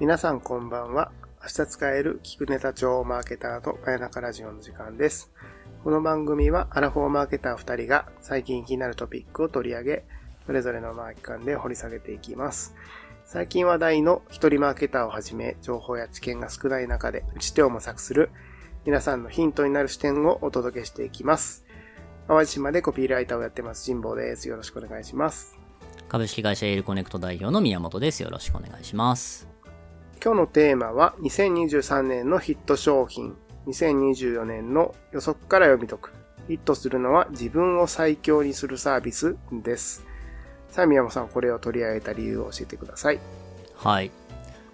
皆さんこんばんは。明日使える聞くネタ帳マーケターとガヤナカラジオの時間です。この番組はアラフォーマーケター2人が最近気になるトピックを取り上げ、それぞれのマーケ間で掘り下げていきます。最近話題の一人マーケターをはじめ、情報や知見が少ない中で打ち手を模索する皆さんのヒントになる視点をお届けしていきます。淡路島でコピーライターをやってます、神保です。よろしくお願いします。株式会社エールコネクト代表の宮本です。よろしくお願いします。今日のテーマは2023年のヒット商品、2024年の予測から読み解く。ヒットするのは自分を最強にするサービスです。さあ宮本さん、これを取り上げた理由を教えてください。はい。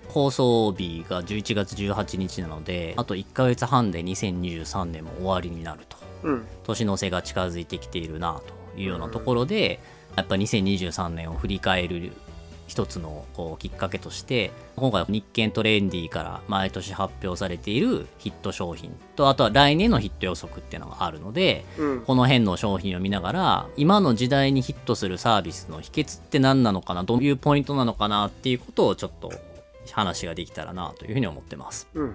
放送日が11月18日なので、あと1ヶ月半で2023年も終わりになると。うん。年の瀬が近づいてきているなというようなところで、やっぱ2023年を振り返る一つのきっかけとして今回は日経トレンディから毎年発表されているヒット商品とあとは来年のヒット予測っていうのがあるのでうん。この辺の商品を見ながら今の時代にヒットするサービスの秘訣って何なのかなどういうポイントなのかなっていうことをちょっと話ができたらなというふうに思ってますうん。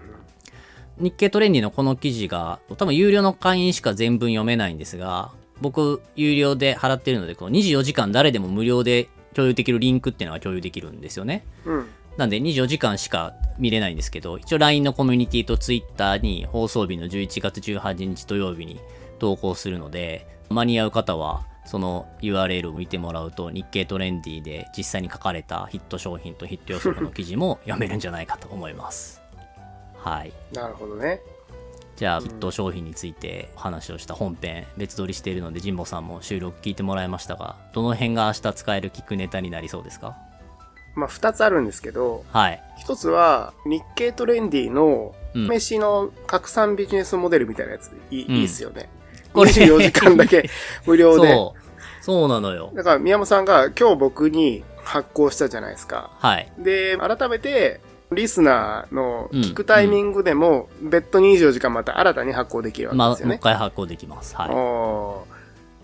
日経トレンディのこの記事が多分有料の会員しか全文読めないんですが僕有料で払ってるのでこの24時間誰でも無料で共有できるリンクっていうのが共有できるんですよねうん。なんで24時間しか見れないんですけど一応 LINE のコミュニティと Twitter に放送日の11月18日土曜日に投稿するので間に合う方はその URL を見てもらうと日経トレンディで実際に書かれたヒット商品とヒット予測の記事も読めるんじゃないかと思いますはいなるほどね。じゃあ、ヒット商品についてお話をした本編、別撮りしているので、神保さんも収録聞いてもらいましたが、どの辺が明日使える聞くネタになりそうですか？まあ、二つあるんですけど、はい。一つは日経トレンディのうん試しの拡散ビジネスモデルみたいなやつ、いい,、うんいいっすよね。これ24時間だけ 無料で。そう。そうなのよ。だから宮本さんが今日僕に発行したじゃないですか。はい。で、改めて、リスナーのうん聞くタイミングでも、別途24時間また新たに発行できるわけまあ、もですよね。う一回発行できます。は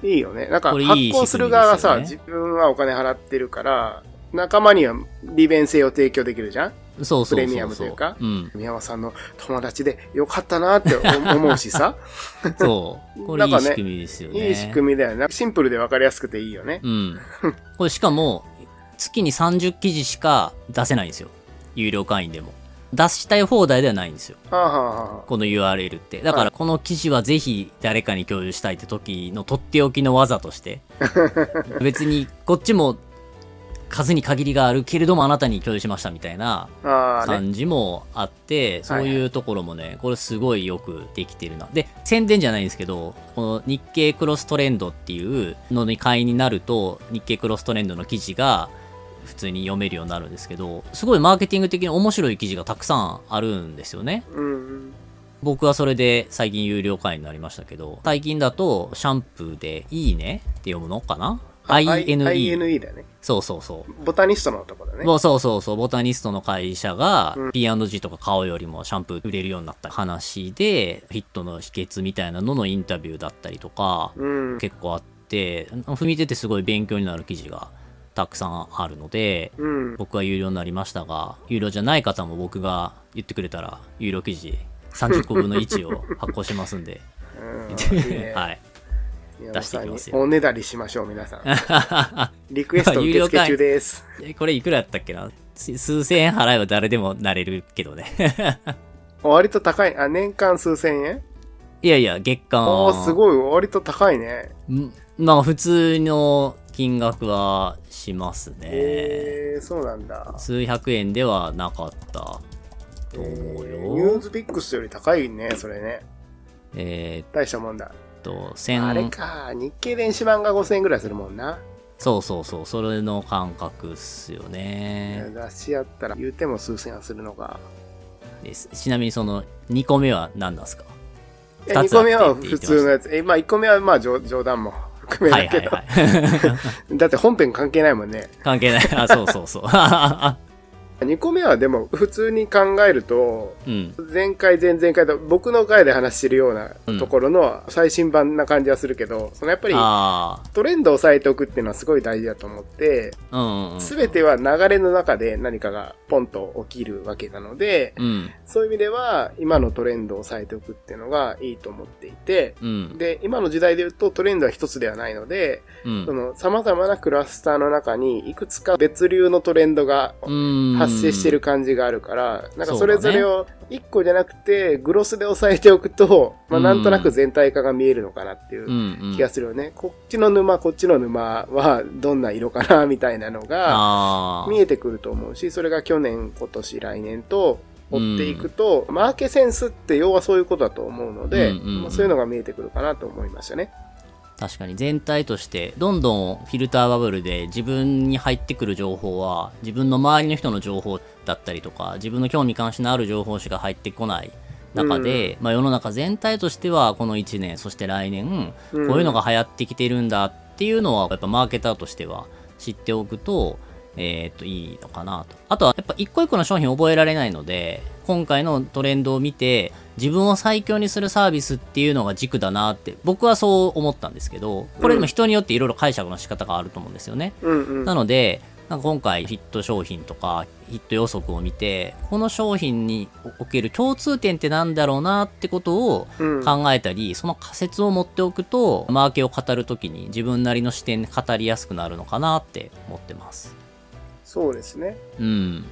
い。いいよね。なんか発行する側はさ、仕組みです自分はお金払ってるから、仲間には利便性を提供できるじゃん？そうそう。プレミアムというかうん。宮本さんの友達でよかったなって思うしさ。そう。これいなんかねい仕組みですよね。いい仕組みだよね。シンプルで分かりやすくていいよね。うん。これしかも、月に30記事しか出せないんですよ。有料会員でも。出したい放題ではないんですよ。はあ、はあはあ、この URL って。だからこの記事はぜひ誰かに共有したいって時のとっておきの技として、別にこっちも数に限りがあるけれどもあなたに共有しましたみたいな。感じもあって、そうはいいうところもね、これすごいよくできてるな。で、宣伝じゃないんですけど、この日経クロストレンドっていうのに会員になると、日経クロストレンドの記事が普通に読めるようになるんですけど、すごいマーケティング的に面白い記事がたくさんあるんですよね。うん。僕はそれで最近有料会員になりましたけど、最近だとシャンプーでいいねって読むのかな ?INE。INE だね。そうそうそう。ボタニストのとこだね。そうそうそう、ボタニストの会社がうん P&G とか買うよりもシャンプー売れるようになった話で、ヒットの秘訣みたいなののインタビューだったりとか、うん。結構あって、踏み出てすごい勉強になる記事がたくさんあるので、うん。僕は有料になりましたが、有料じゃない方も僕が言ってくれたら、有料記事30個分の1を発行しますんで、はい。出していきますよおねだりしましょう、皆さん。リクエスト 受付中です。えこれいくらやったっけな？す数千円払えば誰でもなれるけどね。割と高い。あ、年間数千円？いやいや、月間。おー、すごい。割と高いね。ん？まあ、普通の金額はしますね。えー、そうなんだ。数百円ではなかったと思うえーよ。ニュースピックスより高いね、それね。え大したもんだ。と、あれ千、か、日経電子版が5000円ぐらいするもんな。そうそうそう、それの感覚っすよね。雑誌やったら言うても数千円はするのか。ですちなみにその2個目は何なんですか？え、2二つあって個目は普通のやつ。え、まあ1個目はまあ冗冗談も含めはいだけど。はいはい。だって本編関係ないもんね。関係ない。あ、そうそうそう。2個目はでも普通に考えると、うん。前回前々回と僕の回で話してるようなところの最新版な感じはするけど、そのやっぱりあトレンドを押さえておくっていうのはすごい大事だと思って、あ。うんうんすべては流れの中で何かがポンと起きるわけなので、うん。うん。そういう意味では今のトレンドを押さえておくっていうのがいいと思っていて、うん。で、今の時代で言うとトレンドは一つではないので、うんその様々なクラスターの中にいくつか別流のトレンドがうん。発生してる感じがあるから、なんかそれぞれを一個じゃなくてグロスで押さえておくと、まあうんなんとなく全体化が見えるのかなっていう。気がするよね。こっちの沼、こっちの沼はどんな色かなみたいなのが。見えてくると思うし、それが去年、今年、来年と追っていくと、マーケセンスって要はそういうことだと思うので、そういうのが見えてくるかなと思いましたね。確かに全体としてどんどんフィルターバブルで自分に入ってくる情報は自分の周りの人の情報だったりとか自分の興味関心のある情報しか入ってこない中で、まあ、世の中全体としてはこの1年そして来年こういうのが流行ってきてるんだっていうのはやっぱマーケターとしては知っておくとえーっといいのかなと。あとはやっぱ一個一個の商品覚えられないので今回のトレンドを見て自分を最強にするサービスっていうのが軸だなって僕はそう思ったんですけどこれでも人によっていろいろ解釈の仕方があると思うんですよね、うんうん。なのでなんか今回ヒット商品とかヒット予測を見てこの商品における共通点ってなんだろうなってことをうん考えたり、その仮説を持っておくとマーケを語るときに自分なりの視点で語りやすくなるのかなって思ってますそうですね。うん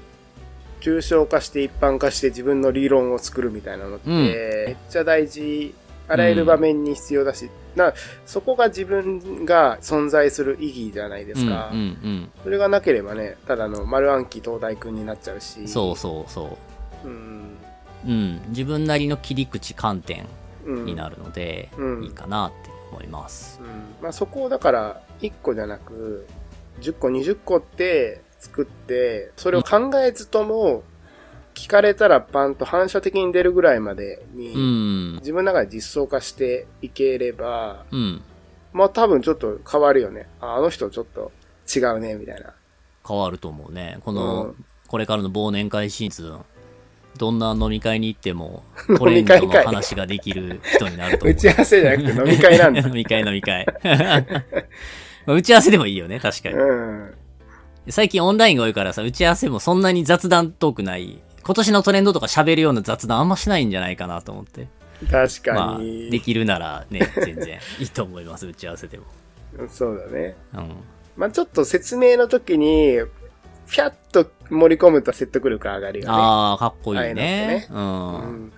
抽象化して一般化して自分の理論を作るみたいなのって、うんめっちゃ大事。あらゆる場面に必要だし、なそこが自分が存在する意義じゃないですか。うんうんそれがなければね、ただの丸暗記東大君になっちゃうし。うんそうそうそううん。うん、自分なりの切り口観点うん。になるので、うんいいかなって思います。うんまあ、そこをだから1個じゃなく10個20個って作ってそれを考えずとも聞かれたらパンと反射的に出るぐらいまでに、うん、自分の中で実装化していければうん、まあ多分ちょっと変わるよねああの人ちょっと違うねみたいな変わると思うね。こうのん、これからの忘年会シーズン、どんな飲み会に行っても、飲トレンドの話ができる人になると思う。打ち合わせじゃなくて飲み会なんだ 飲み会飲み会。まあ打ち合わせでもいいよね、確かに。うん最近オンラインが多いからさ、打ち合わせもそんなに雑談トークない。今年のトレンドとか喋るような雑談あんましないんじゃないかなと思って。確かまあ、に、できるならね、全然いいと思います、打ち合わせでも。そうだねうん。まあちょっと説明の時にピャッと盛り込むと説得力上がるよねああ、かっこいいね。ってうん。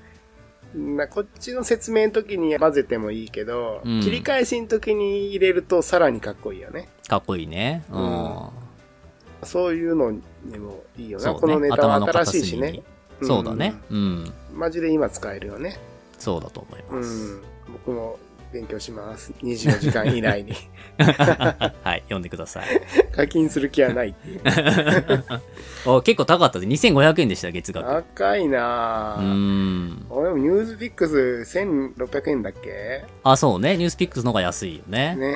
うん、なこっちの説明の時に混ぜてもいいけど、うん切り返しの時に入れるとさらにかっこいいよね。かっこいいね。ううんん。そういうのにもいいよな。ねこのネタは新しいしね。そうだね。うん。うん。マジで今使えるよね。そうだと思いうます。ん。僕も勉強します。24時間以内に。はい、読んでください。課金する気はないっていう。お結構高かったで、2500円でした、月額。高いなうぁ。ん。俺もニュースピックス1600円だっけ？あ、そうね。ニュースピックスの方が安いよね。ね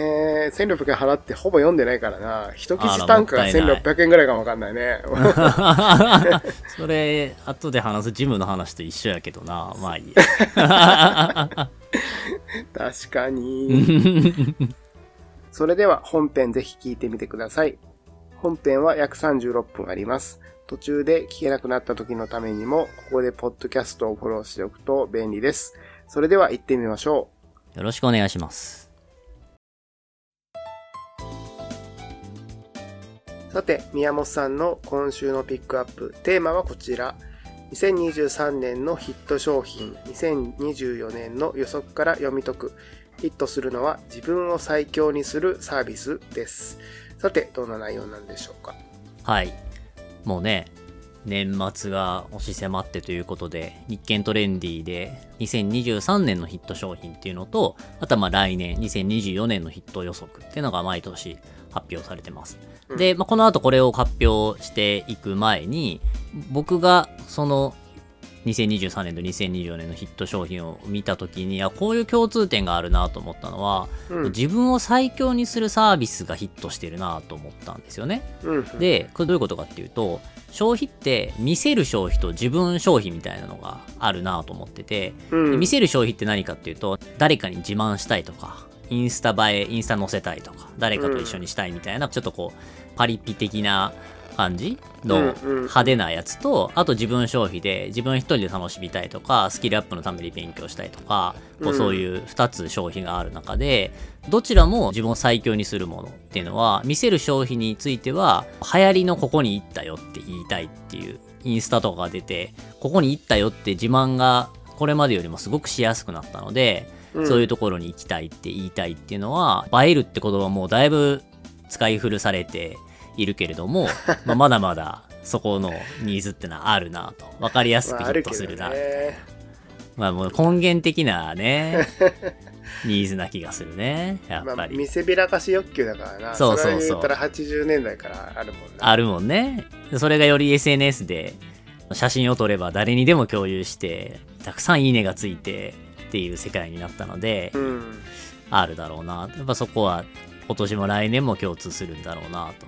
え、1600円払ってほぼ読んでないからな。一記事単価がもったいない1600円ぐらいかもわかんないね。それ、後で話すジムの話と一緒やけどな。まあいいや。確かに。それでは本編ぜひ聞いてみてください。本編は約36分あります。途中で聞けなくなった時のためにも、ここでポッドキャストをフォローしておくと便利です。それでは行ってみましょよろしくお願いします。う。さて、宮本さんの今週のピックアップ、テーマはこちら。2023年のヒット商品、2024年の予測から読み解く。ヒットするのは自分を最強にするサービスです。さて、どんな内容なんでしょうか？はい。もうね、年末が押し迫ってということで、日経トレンディで2023年のヒット商品っていうのと、あとはまあ来年2024年のヒット予測っていうのが毎年発表されてます。で、まあ、この後これを発表していく前に、僕がその2023年と2024年のヒット商品を見た時にあこういう共通点があるなと思ったのは、うん自分を最強にするサービスがヒットしてるなと思ったんですよね。うん。でこれどういうことかっていうと消費って見せる消費と自分消費みたいなのがあるなと思ってて、うん、で見せる消費って何かっていうと誰かに自慢したいとかインスタ映えインスタ載せたいとか誰かと一緒にしたいみたいな、ちょっとこうパリピ的な感じのうんうん派手なやつと、あと自分消費で自分一人で楽しみたいとかスキルアップのために勉強したいとか、こううんそういう2つ消費がある中でどちらも自分を最強にするものっていうのは見せる消費については流行りのここに行ったよって言いたいっていうインスタとかが出てここに行ったよって自慢がこれまでよりもすごくしやすくなったので、うんそういうところに行きたいって言いたいっていうのは映えるって言葉もだいぶ使い古されているけれども、まあ、まだまだそこのニーズってのはあるなと分かりやすくヒットするな、ね。まあもう根源的なね ニーズな気がするねやっまあ、ぱり、見せびらかし欲求だからな。そうそうそうれ言ったら80年代からあるもんな。あるもんねそれがより SNS で写真を撮れば誰にでも共有してたくさんいいねがついてっていう世界になったので、うん。あるだろうな。やっぱそこは今年も来年も共通するんだろうなと。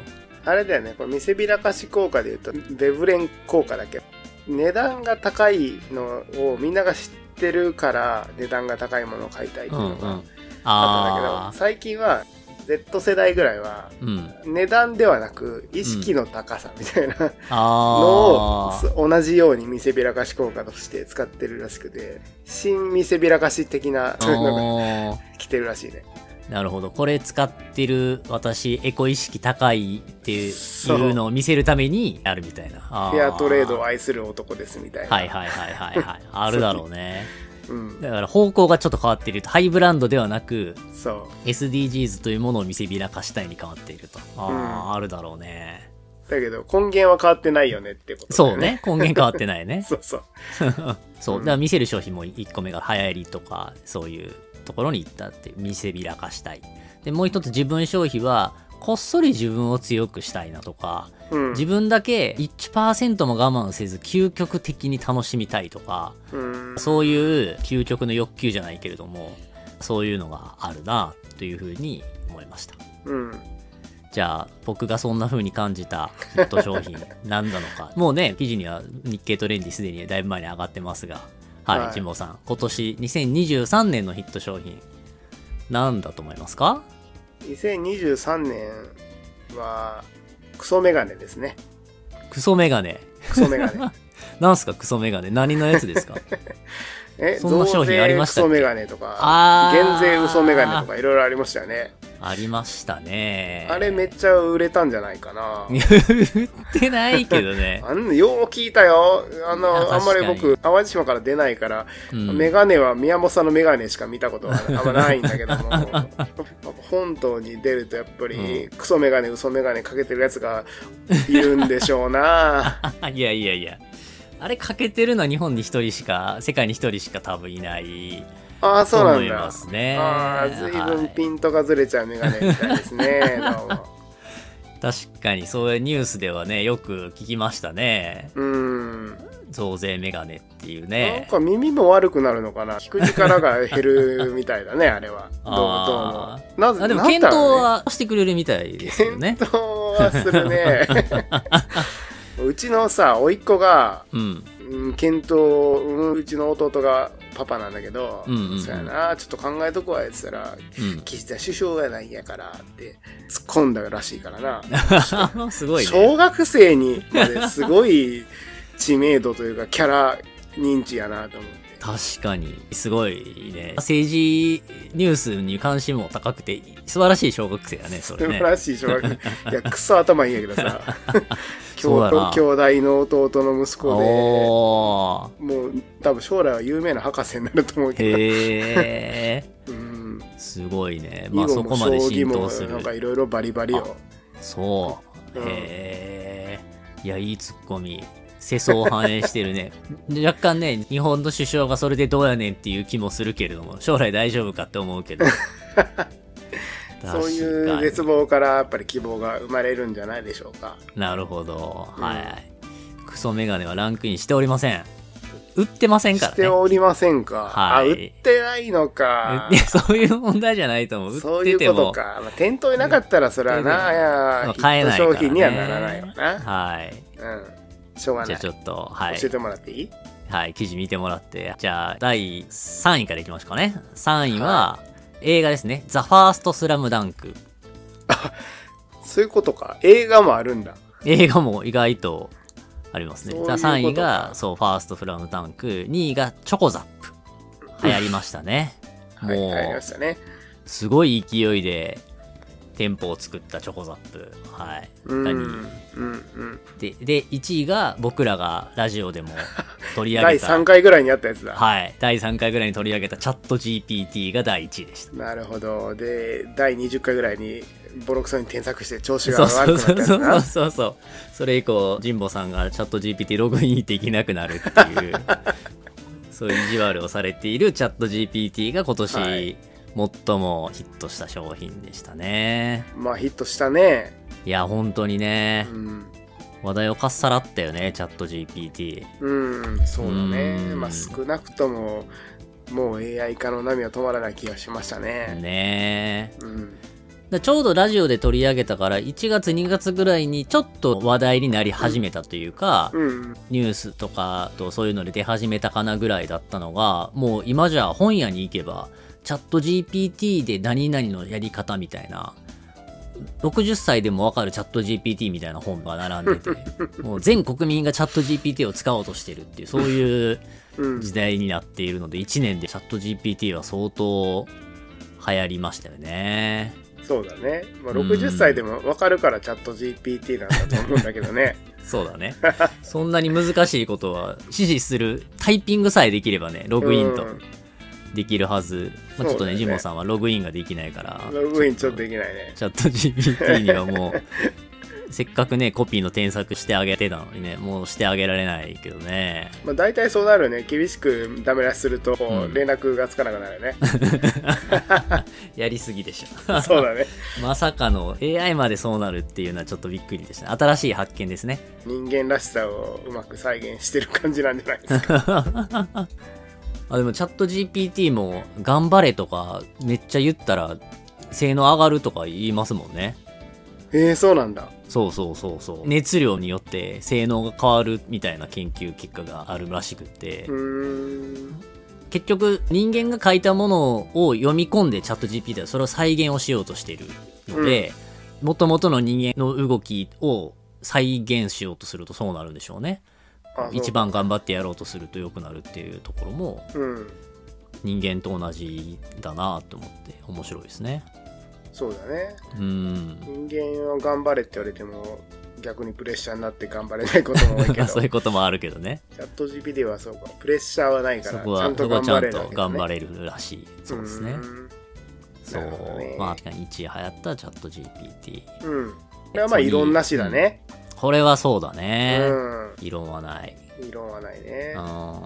あれだよね、これ見せびらかし効果で言うと、ベブレン効果だっけ？値段が高いのをみんなが知ってるから、値段が高いものを買いたいっていうのがあったんだけど、最近は Z 世代ぐらいは、うん。値段ではなく、意識の高さみたいなのを、あす同じように見せびらかし効果として使ってるらしくて、新見せびらかし的な、そういうのがあ来てるらしいね。なるほど。これ使ってる私エコ意識高いっていうのを見せるためにやるみたいな。あフェアトレードを愛する男ですみたいな。はいはいはいはいはい。あるだろうね うん。だから方向がちょっと変わっていると。ハイブランドではなくそ SDGs というものを見せびらかしたいに変わっていると。ああ、うん。あるだろうね。う。だけど、根源は変わってないよねってことだよそうね。根源変わってないね。そうそう。そう、うん。だから見せる商品も1個目が流行りとかそういうところに行ったって見せびらかしたい。でもう一つ自分消費はこっそり自分を強くしたいなとかうん。自分だけ1%も我慢せず究極的に楽しみたいとかうん。そういう究極の欲求じゃないけれどもそういうのがあるなというふうに思いましたうん。じゃあ僕がそんな風に感じたヒット商品 何なのかもうね記事には日経トレンディすでにだいぶ前に上がってますがはい、はい神保さん今年2023年のヒット商品何だと思いますか？2023年は、クソメガネですね。クソメガネクソメガネ。なんすかクソメガネ何のやつですか？え、そんな商品ありましたっけ？クソメガネとか、減税嘘メガネとかいろいろありましたよね。ありましたね。あれめっちゃ売れたんじゃないかな。言ってないけどね、あんのよう聞いたよ。あの、あんまり僕、淡路島から出ないから、うん。メガネは宮本さんのメガネしか見たことは あんまないんだけども、本島に出るとやっぱり、クソメガネ、嘘メガネかけてるやつがいるんでしょうな。いやいやいや。あれかけてるのは日本に一人しか世界に一人しか多分いないああ、とそうなんだ。すねああ、ずいぶはいんピントがずれちゃうメガネみたいですね。どうも。確かにそういうニュースではねよく聞きましたねうーん。増税メガネっていうなんねか耳も悪くなるのかな聞く力が減るみたいだね、あれは。どうどうあも。なぜあでも検討はしてくれるみたいですよね検討はするね。うちのさ、甥っ子が、うんうん、検討、うんうちの弟がパパなんだけど、うんうんうん。そうやな、ちょっと考えとくわ、言ってたら、うん。岸田首相がないんやからって突っ込んだらしいからな。すごいね。小学生にまですごい知名度というかキャラ認知やなと思って。確かに。すごいね。政治ニュースに関心も高くて素晴らしい小学生だねそれね素晴らしい小学生。いや、クソ頭いいんやけどさ。そうだな兄弟の弟の息子で、もう多分将来は有名な博士になると思うけど。へえ うん。すごいねまあそこまで浸透するなんかいろいろバリバリよ。そう。うんへえ。いや、いいツッコミ。世相を反映してるね。若干ね、日本の首相がそれでどうやねんっていう気もするけれども、将来大丈夫かって思うけど。そういう絶望からやっぱり希望が生まれるんじゃないでしょうか。になるほど。うんはい。クソメガネはランクインしておりません。売ってませんかしてらね。おりませんか？はいあ、売ってないのか い。やそういう問題じゃないと思う。売そういう。ことか。まあ、店頭になかったら、それはな、いやまあヒ買えない商品にはならないわな。はい。うん。しょうがない。じゃあちょっと、はい教え。てもらっていい？はい、記事見てもらって。じゃあ、第3位からいきますかね。3位は、映画ですね。ザ・ファースト・スラムダンク。そういうことか。映画もあるんだ。映画も意外とありますね。そういうことじゃあ3位かが、そう、ファースト・スラムダンク。2位が、チョコザップ。流行りましたね。はい、もうありましたね。すごい勢いで、店舗を作ったチョコザップ。はい。うん。何うん。うん。で、で、1位が僕らがラジオでも取り上第げた。3回ぐらいにあったやつだ。はい。第3回ぐらいに取り上げたチャット GPT が第1位でした。なるほど。で、第20回ぐらいにボロクソに添削して調子がそうそう悪くそうそうなったやつな。そうそう。それ以降、神保さんがチャット GPT ログインできなくなるっていう、そういう意地悪をされているチャット GPT が今年、はい最もヒットした商品でしたね。まあヒットしたね。いや、本当にねう、ん。話題をかっさらったよね、チャット GPT。うん、そうだね。うんまあ少なくとも、もう AI 化の波は止まらない気がしましたね。ねうん。だちょうどラジオで取り上げたから、1月2月ぐらいにちょっと話題になり始めたというか、うん。ニュースとかとそういうので出始めたかなぐらいだったのが、もう今じゃ本屋に行けば、チャット GPT で何々のやり方みたいな、60歳でもわかるチャット GPT みたいな本が並んでて、もう全国民がチャット GPT を使おうとしてるっていう、そういううん。時代になっているので、1年でチャット GPT は相当流行りましたよね。そうだね。まあうん60歳でも分かるからチャット GPT なんだと思うんだけどね。そうだね。そんなに難しいことは指示する、タイピングさえできればね、ログインとうんできるはず。まあ、ちょっとね、ねジモさんはログインができないから、ログインちょっとできないね。チャット GPT にはもう、せっかくね、コピーの添削してあげてたのにね、もうしてあげられないけどね。まあ大体そうなるね。厳しくダメ出しすると、うん連絡がつかなくなるね。やりすぎでしょ。そうだね。まさかの AI までそうなるっていうのはちょっとびっくりでした。新しい発見ですね。人間らしさをうまく再現してる感じなんじゃないですか。あでもチャット GPT も頑張れとかめっちゃ言ったら性能上がるとか言いますもんね。えー、そうなんだ。そうそうそうそう。熱量によって性能が変わるみたいな研究結果があるらしくって。結局人間が書いたものを読み込んでチャット GPT はそれを再現をしようとしているので、元々の人間の動きを再現しようとするとそうなるんでしょうね。一番頑張ってやろうとすると良くなるっていうところもうん。人間と同じだなと思って面白いですね。そうだね。うん。人間は頑張れって言われても、逆にプレッシャーになって頑張れないことも多いけど、そういうこともあるけどね。チャット GPT はそうか、プレッシャーはないから、そこは、ちゃんと頑張れるわとけだね頑張れるらしい。そうですねそうね。まあ確かに1位流行ったチャット GPT。うん。これはまあ異論なしだね。これはそうだうね。ん。異論はない。異論はないね。うん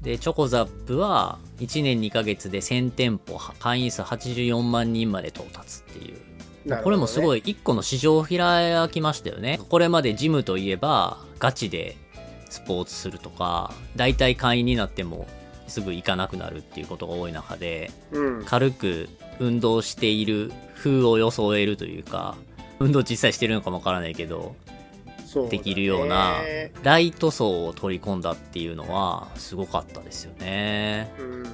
で、チョコザップは1年2ヶ月で1000店舗、会員数84万人まで到達っていう。ねこれもすごい一個の市場を開きましたよね。これまでジムといえばガチでスポーツするとか、大体会員になってもすぐ行かなくなるっていうことが多い中で、うん。軽く運動している風を装えるというか、運動実際してるのかもわからないけど、できるようなライト層を取り込んだっていうのはすごかったですよね。うん。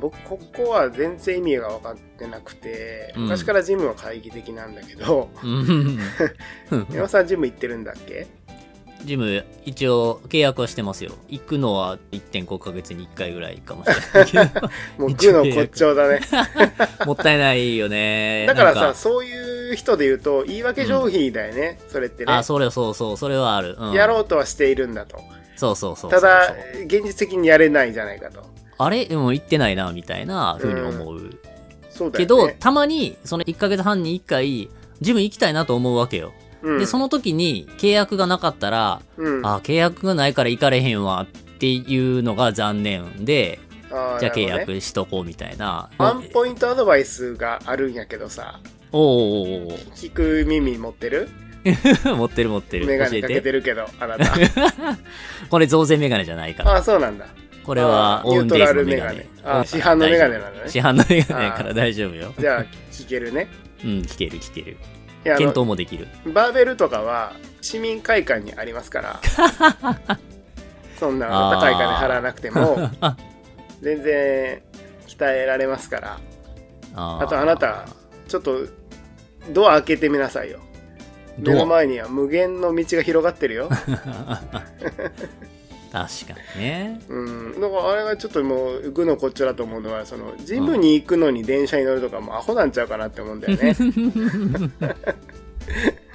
僕、ここは全然意味が分かってなくて、うん昔からジムは懐疑的なんだけど、うん 山さんジム行ってるんだっけ？ジム一応契約はしてますよ。行くのは1.5ヶ月に1回ぐらいかもしれないけど。もう具の骨頂だね。もったいないよね。だからさ、そういう人で言うと、言い訳上品だよね、それってねあ、。それそうそう、それはある。うん、やろうとはしているんだと。そうそうそうそうただ、現実的にやれないじゃないかと。あれ？でも行ってないな、みたいな風に思う。そうだよね。けど、たまに、その1ヶ月半に1回、ジム行きたいなと思うわけよ。うん、で、その時に契約がなかったら、うん、あ、契約がないから行かれへんわっていうのが残念で、じゃあ契。約しとこうみたいな。ワンポイントアドバイスがあるんやけどさ、おーおーおーおー聞く耳 持ってる？持ってる持ってる。メガネかけて。てるけど、あなた。これ増税メガネじゃないから。あ、そうなんだ。これはオウンデイズのメガネ市販のメガネなんだね市販のメガネやから大丈夫よ。じゃあ、聞けるね。うん、聞ける聞ける。検の討もできる。バーベルとかは市民会館にありますから、そんな高い金払わなくても、全然鍛えられますから。ああとあなた、ちょっとドア開けてみなさいよ。ドア？目の前には無限の道が広がってるよ。確かにね。うん。だからあれがちょっともう、具のこっちゃだと思うのは、その、ジムに行くのに電車に乗るとかもアホなんちゃうかなって思うんだよね。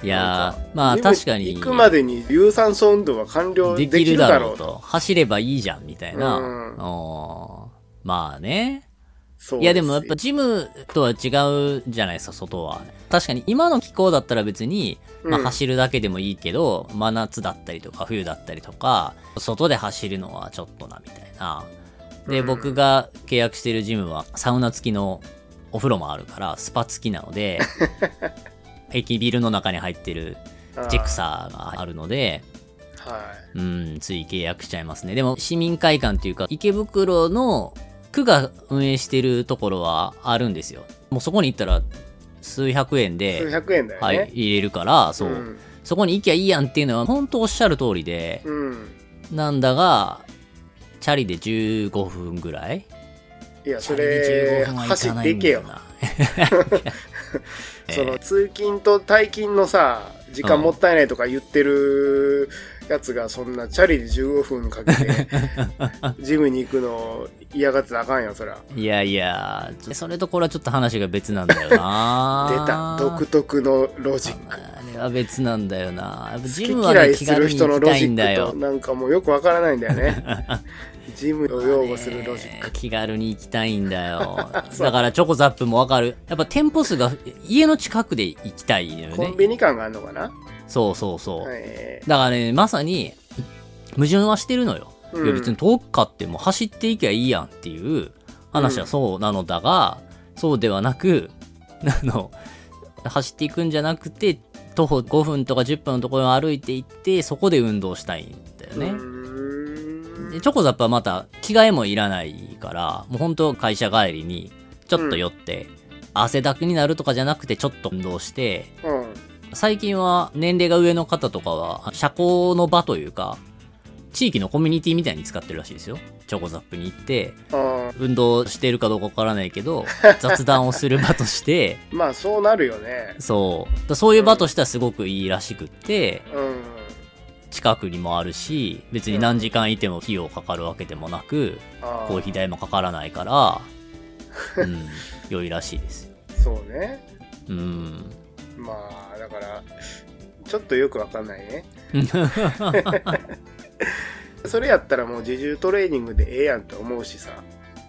いやまあ確かに行、くまでに有酸素運動は完了ででききるだろうと。ろうと。走ればいいじゃん、みたいな。うんまあね。そういやでもやっぱジムとは違うじゃないですか、外は。確かに今の気候だったら別に、まあうん走るだけでもいいけど、真夏だったりとか冬だったりとか、外で走るのはちょっとな、みたいな。で、うん僕が契約してるジムはサウナ付きのお風呂もあるから、スパ付きなので、駅ビルの中に入ってるジェクサーがあるので、はうん、つい契約しちゃいますね。でも、市民会館っていうか、池袋の区が運営してるところはあるんですよ。もうそこに行ったら、数百円い。数で、百円だよね。はい、入れるから、そう、ん。そこに行きゃいいやんっていうのは、本当おっしゃる通りで、うん。なんだが、チャリで15分ぐらい？いや、それ、15分は行走っていけよ。その、通勤と退勤のさ、時間もったいないとか言ってるやつが、そんなチャリで15分かけて、ジムに行くの嫌がってたらあかんよ、そりゃ。いやいや、それとこれはちょっと話が別なんだよな。出た、独特のロジック。あれは別なんだよな。ジ好きムはね、嫌いする人のロジッんだよクと。なんかもうよくわからないんだよね。ジムを擁護するロジッねク。気軽に行きたいんだよ。だからチョコザップもわかる。やっぱ店舗数が家の近くで行きたいのよコンね。ビニ感があるのかな？そうそうそう。はい。だからね、まさに矛盾はしてるのよ。うんいや別に遠くかってもう走っていきゃいいやんっていう話はそうなのだが、そうではなく、あの、走っていくんじゃなくて、徒歩5分とか10分のところを歩いていって、そこで運動したいんだよね。うーんでチョコザップはまた着替えもいらないから、もう本当会社帰りにちょっと寄って、汗だくになるとかじゃなくてちょっと運動して、うん。最近は年齢が上の方とかは社交の場というか、地域のコミュニティみたいに使ってるらしいですよ。チョコザップに行って、あ運動してるかどうかわからないけど、雑談をする場として、ーまあ、そうなるよね。そう。だそういう場としてはすごくいいらしくって、うん。近くにもあるし、別に何時間いても費用かかるわけでもなく、あコーヒー代もかからないから、うん、良いらしいですよ。そうね。うん。まあ、だから、ちょっとよくわかんないね。それやったらもう自重トレーニングでええやんと思うしさ。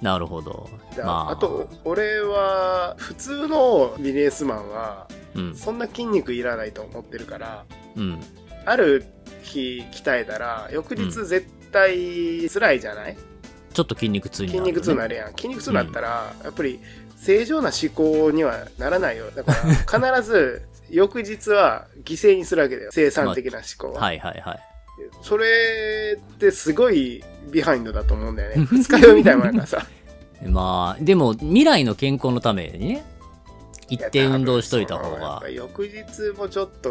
なるほど。でまあ、あと、俺は、普通のビジネスマンは、うん、そんな筋肉いらないと思ってるから、うん。ある日鍛えたら、翌日絶対辛いじゃない、ちょっと筋肉痛になる、筋肉痛になるやん。筋肉痛になったら、やっぱり正常な思考にはならないよ。だから、必ず、翌日は犠牲にするわけだよ。生産的な思考は。はいはいはい。それってすごいビハインドだと思うんだよね。二日酔いみたいなもんやからさ。まあ、でも未来の健康のためにね、一定運動しといた方が。翌日もちょっと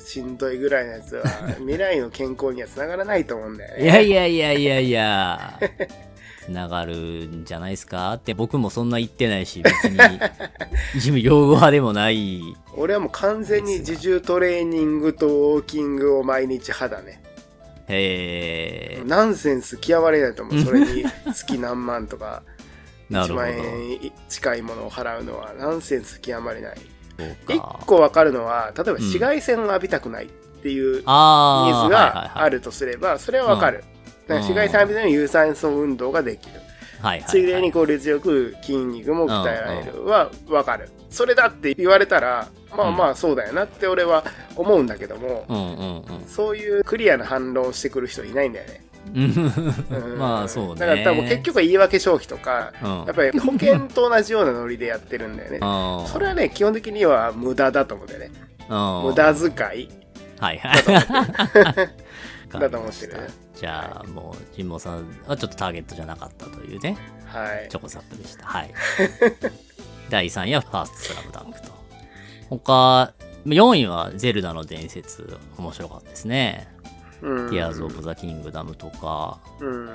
しんどいぐらいのやつは、未来の健康にはつながらないと思うんだよね。いやいやいやいやいや、つながるんじゃないですか？って僕もそんな言ってないし、別に、ジム用語派でもない。俺はもう完全に自重トレーニングとウォーキングを毎日派だね。へえ、ナンセンス極まれないと思う。それに月何万とか、1なるほど。万円近いものを払うのはナンセンス極まりない。一そうか。個わかるのは、例えば紫外線を浴びたくないっていうニーズ。があるとすれば、それはわかる。だからうん紫外線浴びたのに有酸素運動ができる。はい。ついでに効率よく筋肉も鍛えられるはわかる。それだって言われたら、まあまあそうだよなって俺は思うんだけども、そういうクリアな反論をしてくる人いないんだよね。まあそうね。だから多分結局は言い訳消費とか、うん、やっぱり保険と同じようなノリでやってるんだよね。それはね、基本的には無駄だと思うんだよね。うん。無駄遣いはいはい。だと思ってるねじゃあ、もう、神保さんはちょっとターゲットじゃなかったというね、はいチョコザップでした。はい。第3位はファーストスラムダンクと。他、4位はゼルダの伝説、面白かったですね。うんティアーズ・オブ・ザ・キングダムとか、うん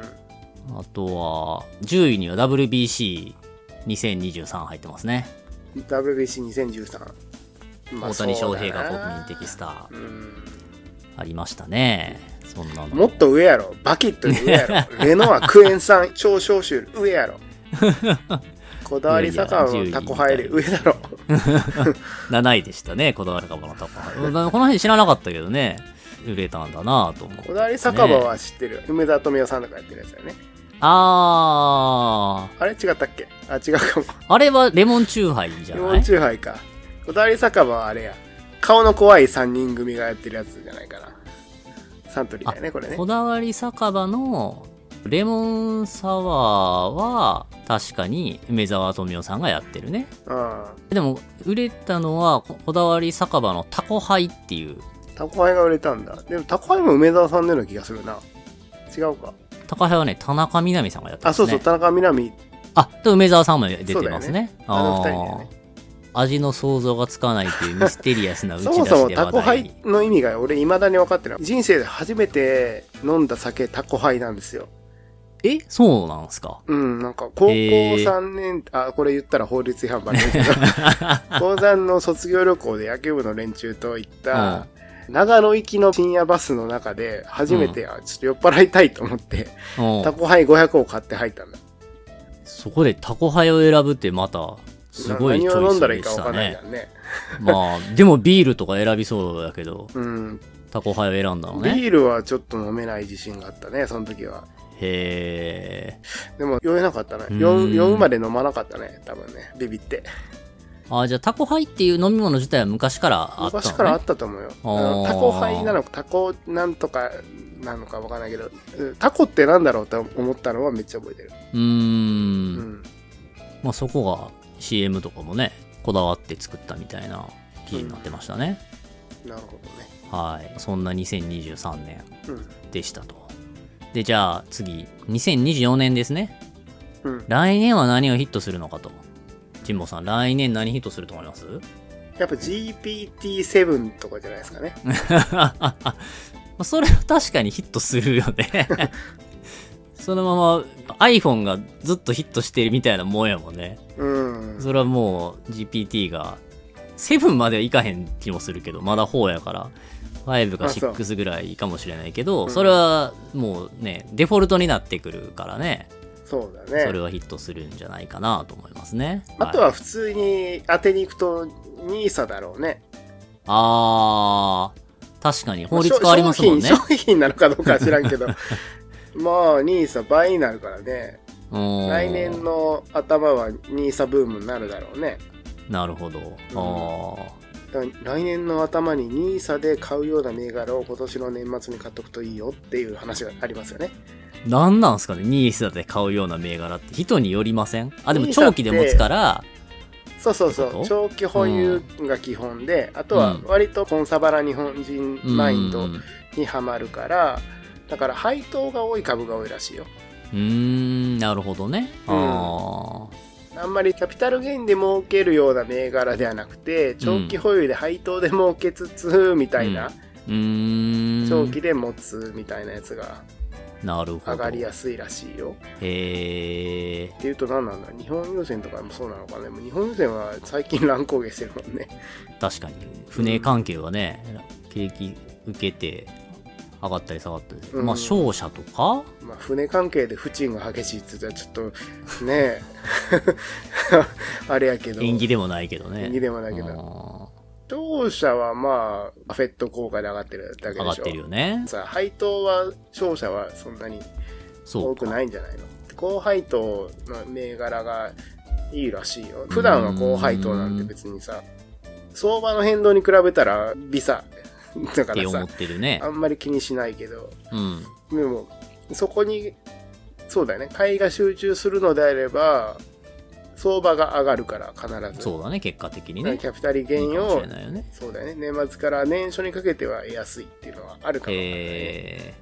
あとは、10位には WBC2023 入ってますね。WBC2013 まあ大谷翔平が国民的スターうんありましたね。そんなの。もっと上やろ。バキットより上やろ。レノアクエン酸超消臭上やろ。こだわり酒場のタコハイで上だろ。7位でしたね、こだわり酒場のタコ。ハイ。この辺知らなかったけどね、売れたんだなと思う。こだわり酒場は知ってる。梅沢富美男さんとかやってるやつだよね。ああれ違ったっけ？あ違うかも。ー、あれはレモンチューハイじゃレモンないチューハイか。こだわり酒場はあれや。顔の怖い3人組がやってるやつじゃないかなサントリーだよねこれね。こだわり酒場のレモンサワーは確かに梅沢富美男さんがやってるね。うんでも売れたのはここだわり酒場のタコハイっていう。タコハイが売れたんだ。でもタコハイも梅沢さんのような気がするな。違うか。タコハイはね、田中みな実さんがやってますね。あそうそう田中みな実。あ、で、梅沢さんも出てますね。ね。あの二人だよね味の想像がつかないというミステリアスな打ち出しそもそもタコハイ題。の意味が俺未だに分かってない。人生で初めて飲んだ酒タコハイなんですよ。え？そうなんすか？うん、なんか高校へー。3年、あ、これ言ったら法律違反ばれるけど、高3の卒業旅行で野球部の連中と行った、長野行きの深夜バスの中で、初めて、あちょっと酔っ払いたいと思って、うん。タコハイ500を買って入ったんだ。そこでタコハイを選ぶってまた、すごいチョイスでしたねね。まあ、でもビールとか選びそうだけど、うん。タコハイを選んだのね。ビールはちょっと飲めない自信があったね、その時は。へえ。でも酔えなかったね。うん酔うまで飲まなかったね、多分ね。ビビって。あ、じゃあタコハイっていう飲み物自体は昔からあったの、ね、昔からあったと思うよ。タコハイなのか、タコなんとかなのかわかんないけど、うんタコってなんだろうと思ったのはめっちゃ覚えてる。うん。まあそこが CM とかもね、こだわって作ったみたいな気になってましたね。なるほどね。はい。そんな2023年うん。でしたと。で、じゃあ次、2024年ですね。うん。来年は何をヒットするのかと。ジンボさん、来年何ヒットすると思います？やっぱ GPT-7 とかじゃないですかね。まあそれは確かにヒットするよね。そのまま iPhone がずっとヒットしてるみたいなもんやもんね。うん。それはもう GPT が7まではいかへん気もするけど、まだ4やから、5かあそう6ぐらいかもしれないけど、うんそれはもうね、デフォルトになってくるからね、そうだね。それはヒットするんじゃないかなと思いますね。あとは普通に当てに行くと NISA だろうね。あー、確かに法律変わりますもんね。商品商品なのかどうかは知らんけど。まあ NISA 倍になるからね。うん来年の頭は NISA ブームになるだろうね。なるほど。あだから来年の頭に NISA で買うような銘柄を今年の年末に買っとくといいよっていう話がありますよね。ーなんすかね、ニースで買うような銘柄って人によりません？あ、でも NISA 長期で持つから、そうそうそう。長期保有が基本で、あとは割とコンサバな日本人マインドうんにはまるから、だから配当が多い株が多いらしいよ。うーん、なるほどね。うんああんまりキャピタルゲインで儲けるような銘柄ではなくて、長期保有で配当で儲けつつ、みたいな、ーうーん。長期で持つみたいなやつがなるほど。上がりやすいらしいよ。へえ。っていうと何なんだ？日本郵船とかもそうなのかね？もう日本郵船は最近乱高下してるもんね。確かに。船関係はね、景気受けて上がったり下がったり。うんまあ、商社とか？まあ、船関係で不沈が激しいって言ったらちょっとね あれやけど縁起でもないけどね。縁起でもないけどど。当社はまあフェット効果で上がってるだけでしょ上がってるよね。さあ配当は商社はそんなに。多くないんじゃないの？高配当の銘柄がいいらしいよ普段は高配当なんて別にさ相場の変動に比べたら微差 だからさって思ってるねあ。んまり気にしないけどうん。でもそこにそうだよね買いが集中するのであれば相場が上がるから必ず。そうだね、結果的にね。キャピタリゲインをね。そうだよね。年末から年初にかけては安いっていうのはあるかもしれないね。え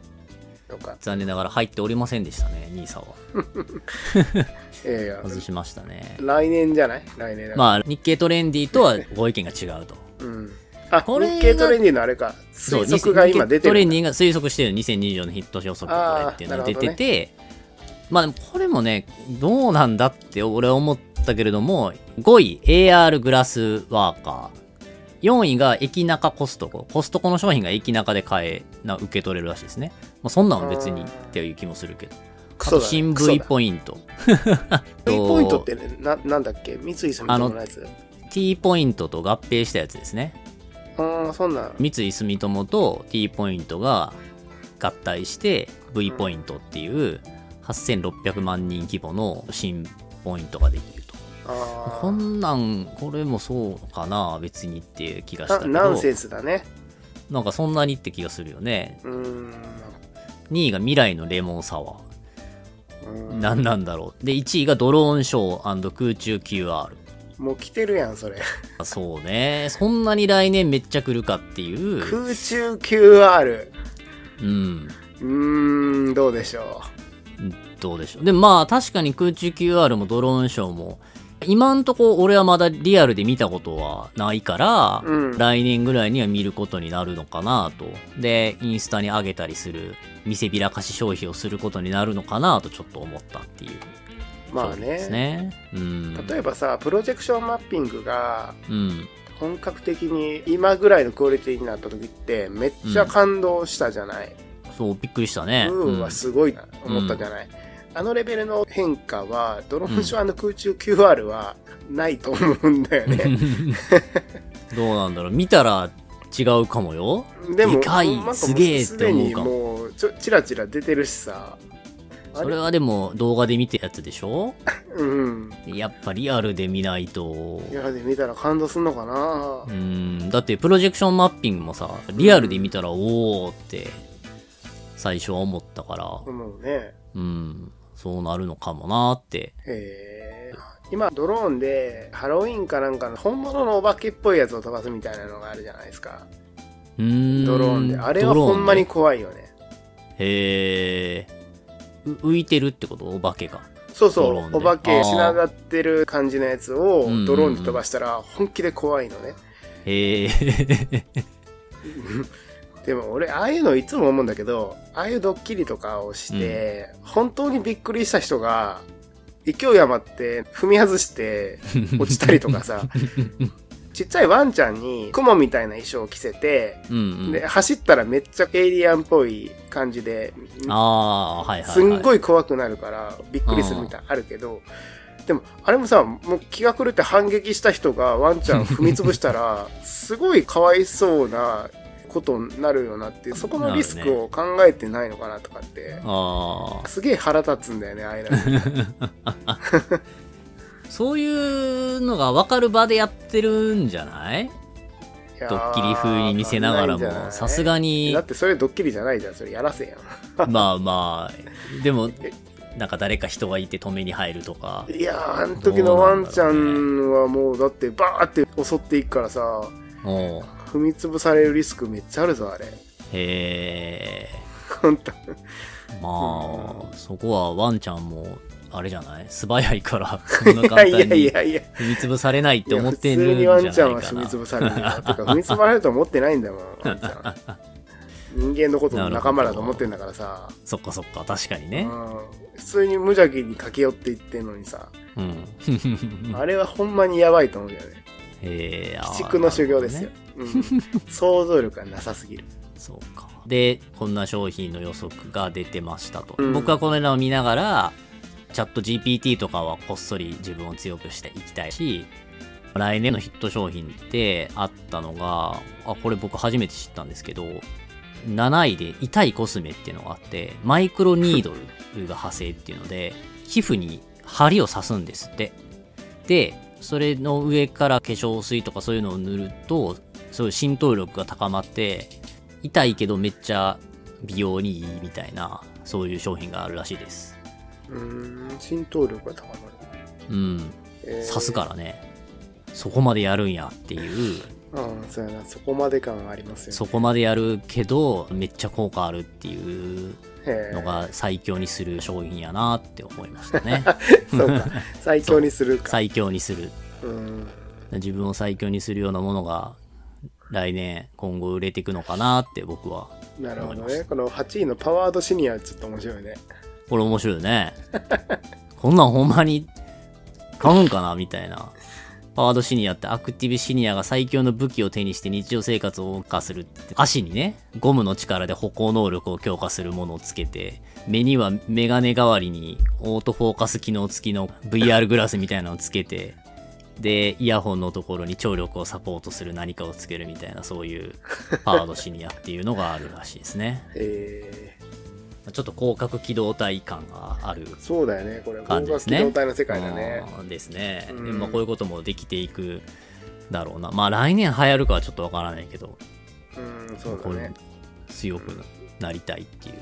とかー、。残念ながら入っておりませんでしたね、ニーサは。いやいや、外しましたね。来年じゃない？来年。まあ、日経トレンディとはご意見が違うと。うん。あ、これが日経トレンディのあれか。そう推測が今出てる。トレンディが推測してる2024のヒット予測これっていうのが出てて、まあでもこれもね、どうなんだって俺は思ったけれども、5位 AR グラスワーカー。4位が駅中コストコ。コストコの商品が駅中で買え、な受け取れるらしいですね。まあ、そんなんは別にっていう気もするけど。クソ新 V ポイント。V ポイントってね、な、なんだっけ？三井住友のやつ T ポイントと合併したやつですね。ああ、そんなん。三井住友と T ポイントが合体して V ポイントっていう8600万人規模の新ポイントができると。あこんなん、これもそうかな、別にっていう気がしたあ。けど。ナンセンスだね。なんかそんなにって気がするよね。うーん。2位が未来のレモンサワー。うん何なんだろう。で、1位がドローンショー空中 QR。もう来てるやん、それ。そうね。そんなに来年めっちゃ来るかっていう。空中 QR。うん。うーん、どうでしょどうでしょう。で、まあ確かに空中 QR もドローンショーも、今んとこ俺はまだリアルで見たことはないから、うん来年ぐらいには見ることになるのかなと。で、インスタに上げたりする、見せびらかし消費をすることになるのかなとちょっと思ったっていう。う。まあね。ね。うん。例えばさ、プロジェクションマッピングがうん。本格的に今ぐらいのクオリティになった時ってめっちゃ感動したじゃない？そう、びっくりしたね。うん、はすごいな思ったじゃない？あのレベルの変化は、ドローンショー空中 QR はないと思うんだよね。どうなんだろう。見たら違うかもよ。でも、でかいすげえって思うかもすでにもうちょ、チラチラ出てるしさ。あそれはでも動画で見たやつでしょ？うん。やっぱリアルで見ないと。いや、で見たら感動すんのかなう。ん、だってプロジェクションマッピングもさ、リアルで見たら、おーって、最初は思ったから、思うね。うん、そうなるのかもなって。へえ。今、ドローンで、ハロウィンかなんかの本物のお化けっぽいやつを飛ばすみたいなのがあるじゃないですか。うーん。ドローンで。あれはほんまにで怖いよね。へえ。う浮いてるってこと？お化けが。そうそう。お化け、しながってる感じのやつをうんうんうんドローンで飛ばしたら本気で怖いのね。へえ。でも俺、ああいうのいつも思うんだけど、ああいうドッキリとかをして、本当にびっくりした人が、勢い余って踏み外して落ちたりとかさ、ちっちゃいワンちゃんに雲みたいな衣装を着せて、うんうん。で、走ったらめっちゃエイリアンっぽい感じで、あはいはい、はい。すんごい。い怖くなるからびっくりするみたいあるけど、でも、あれもさ、もう気が狂って反撃した人がワンちゃん踏み潰したら、すごいかわいそうなことになるよなっていう、そこのリスクを考えてないのかなとかって、ああ。すげえ腹立つんだよね、ああいうの。そういうのが分かる場でやってるんじゃない？ドドッキリ風に見せながらも、さすがに。にだっ、てそれドッキリじゃないじゃん、それやらせやん。まあまあ、でも、なんか誰か人がいて止めに入るとか。いやー、あの時のワンちゃんはもう、だってバーって襲っていくからさ、踏み潰されるリスクめっちゃあるぞ、あれ。へえ。本当まあ、そこはワンちゃんも、あれじゃない？素早いから、そんない簡やいや単にいやいや。踏み潰されないって思ってるんいじゃないや普通にワンちゃんはかな。踏み潰されるよ。とか、踏み潰されると思ってないんだもん、ワンちゃん。人間のことも仲間だと思ってんだからさ。そっかそっか、確かにね。うん。普通に無邪気に駆け寄っていってんのにさ。うん。あれはほんまにやばいと思うんだよね。へえ。鬼畜の修行ですよ。ねうん。想像力がなさすぎる。そうか。で、こんな商品の予測が出てましたと。うん僕はこののを見ながら、チャット GPT とかはこっそり自分を強くしていきたいし、来年のヒット商品ってあったのが、あ、これ僕初めて知ったんですけど、7位で痛いコスメっていうのがあって、マイクロニードルが派生っていうので、皮膚に針を刺すんですって。で、それの上から化粧水とかそういうのを塗ると、そういう浸透力が高まって、痛いけどめっちゃ美容にいいみたいな、そういう商品があるらしいです。うーん、浸透力が高まる。うん。えー刺すからね。そこまでやるんやっていう、うん、そうやな。そこまで感ありますよね。そこまでやるけど、めっちゃ効果あるっていうのが最強にする商品やなって思いましたね。そうか。最強にするか。最強にする。うん。自分を最強にするようなものが来年今後売れていくのかなって僕はなるほどね。この8位のパワードシニアちょっと面白いね。これ面白いよね。こんなんほんまに買うんかなみたいな。パワードシニアってアクティブシニアが最強の武器を手にして日常生活を謳歌するって。足にねゴムの力で歩行能力を強化するものをつけて目にはメガネ代わりにオートフォーカス機能付きの VR グラスみたいなのをつけてでイヤホンのところに聴力をサポートする何かをつけるみたいなそういうパワードシニアっていうのがあるらしいですね。へえちょっと広角機動体感があるー、そうだよね。これ、感じですね。機動体の世界だね。うんですね。でうんまあ、こういうこともできていくだろうな。まあ来年流行るかはちょっとわからないけど、うん、そうだね。強くなりたいっていう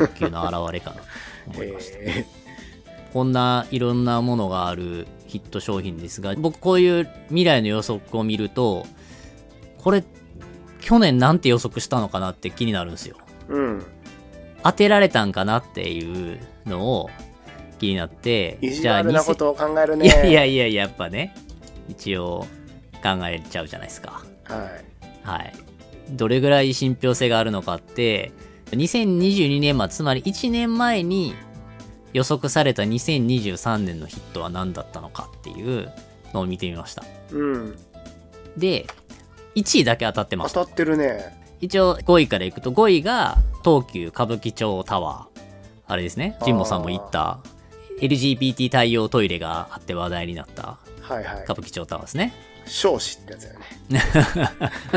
欲求の表れかなと 思いました。えこんないろんなものがあるヒット商品ですが、僕こういう未来の予測を見ると、これ去年なんて予測したのかなって気になるんですよ。ーうん。当てられたんかなっていうのを気になって、意地悪な2000ことを考えるね。いやいやいやいや、やっぱね、一応考えちゃうじゃないですか。はい。はい。どれぐらい信憑性があるのかって、2022年末、つまり1年前に予測された2023年のヒットは何だったのかっていうのを見てみました。うん。で、1位だけ当たってました。当たってるね。一応5位からいくと、5位が東急歌舞伎町タワー。あれですね、神保さんも言った LGBT 対応トイレがあって話題になったはいはい歌。舞伎町タワーですね。少子ってやつだよ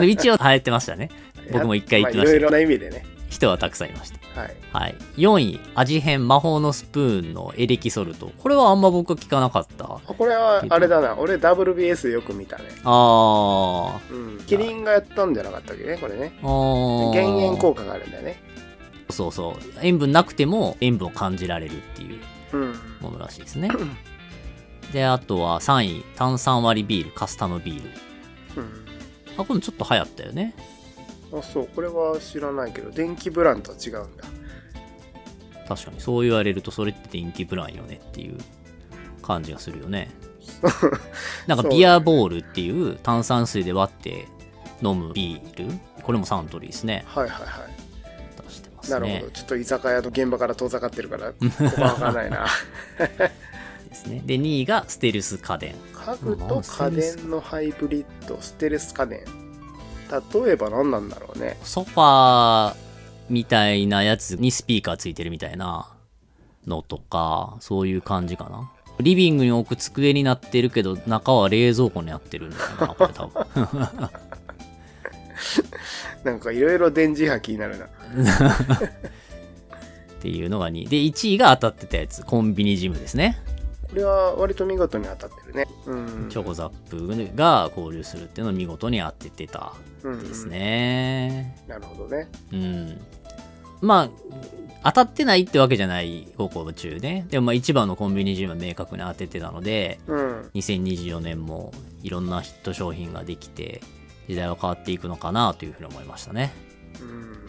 ね。一応流行ってましたね。僕も一回言ってましたいろいろな意味でね。人はたくさんいました。はい。はい。4位、味変魔法のスプーンのエレキソルト。これはあんま僕聞かなかった。あこれは、あれだな。俺 WBS でよく見たね。あうん。キリンがやったんじゃなかったっけ？ね、これね。ー。あー減塩効果があるんだよね。そうそう。塩分なくても塩分を感じられるっていううん。ものらしいですね。で、あとは3位、炭酸割りビール、カスタムビール。うん。あ、これちょっと流行ったよね。あ、そう。これは知らないけど、電気ブランとは違うんだ。確かにそう言われるとそれって電気ブランよねっていう感じがするよね。なんかビアボールっていう炭酸水で割って飲むビールこれもサントリーですね。はいはいはい。出してますねなるほど。。ちょっと居酒屋の現場から遠ざかってるから、わかんないな。ですね。で、2位がステルス家電。家具と家電のハイブリッド、ステルス家電。例えば何なんだろうね。ソファーみたいなやつにスピーカーついてるみたいなのとか、そういう感じかな。リビングに置く机になってるけど、中は冷蔵庫になってるんだよな、これ多分。なんかいろいろ電磁波気になるな。っていうのが2位。で、1位が当たってたやつ、コンビニジムですね。これは割と見事に当たってるね。うん。チョコザップが交流するっていうのを見事に当ててたうんうんですね。なるほどね。うん。まあ、当たってないってわけじゃない高校中ね。でもまあ一番のコンビニジムは明確に当ててたので、うん。2024年もいろんなヒット商品ができて、時代は変わっていくのかなというふうに思いましたね。うん。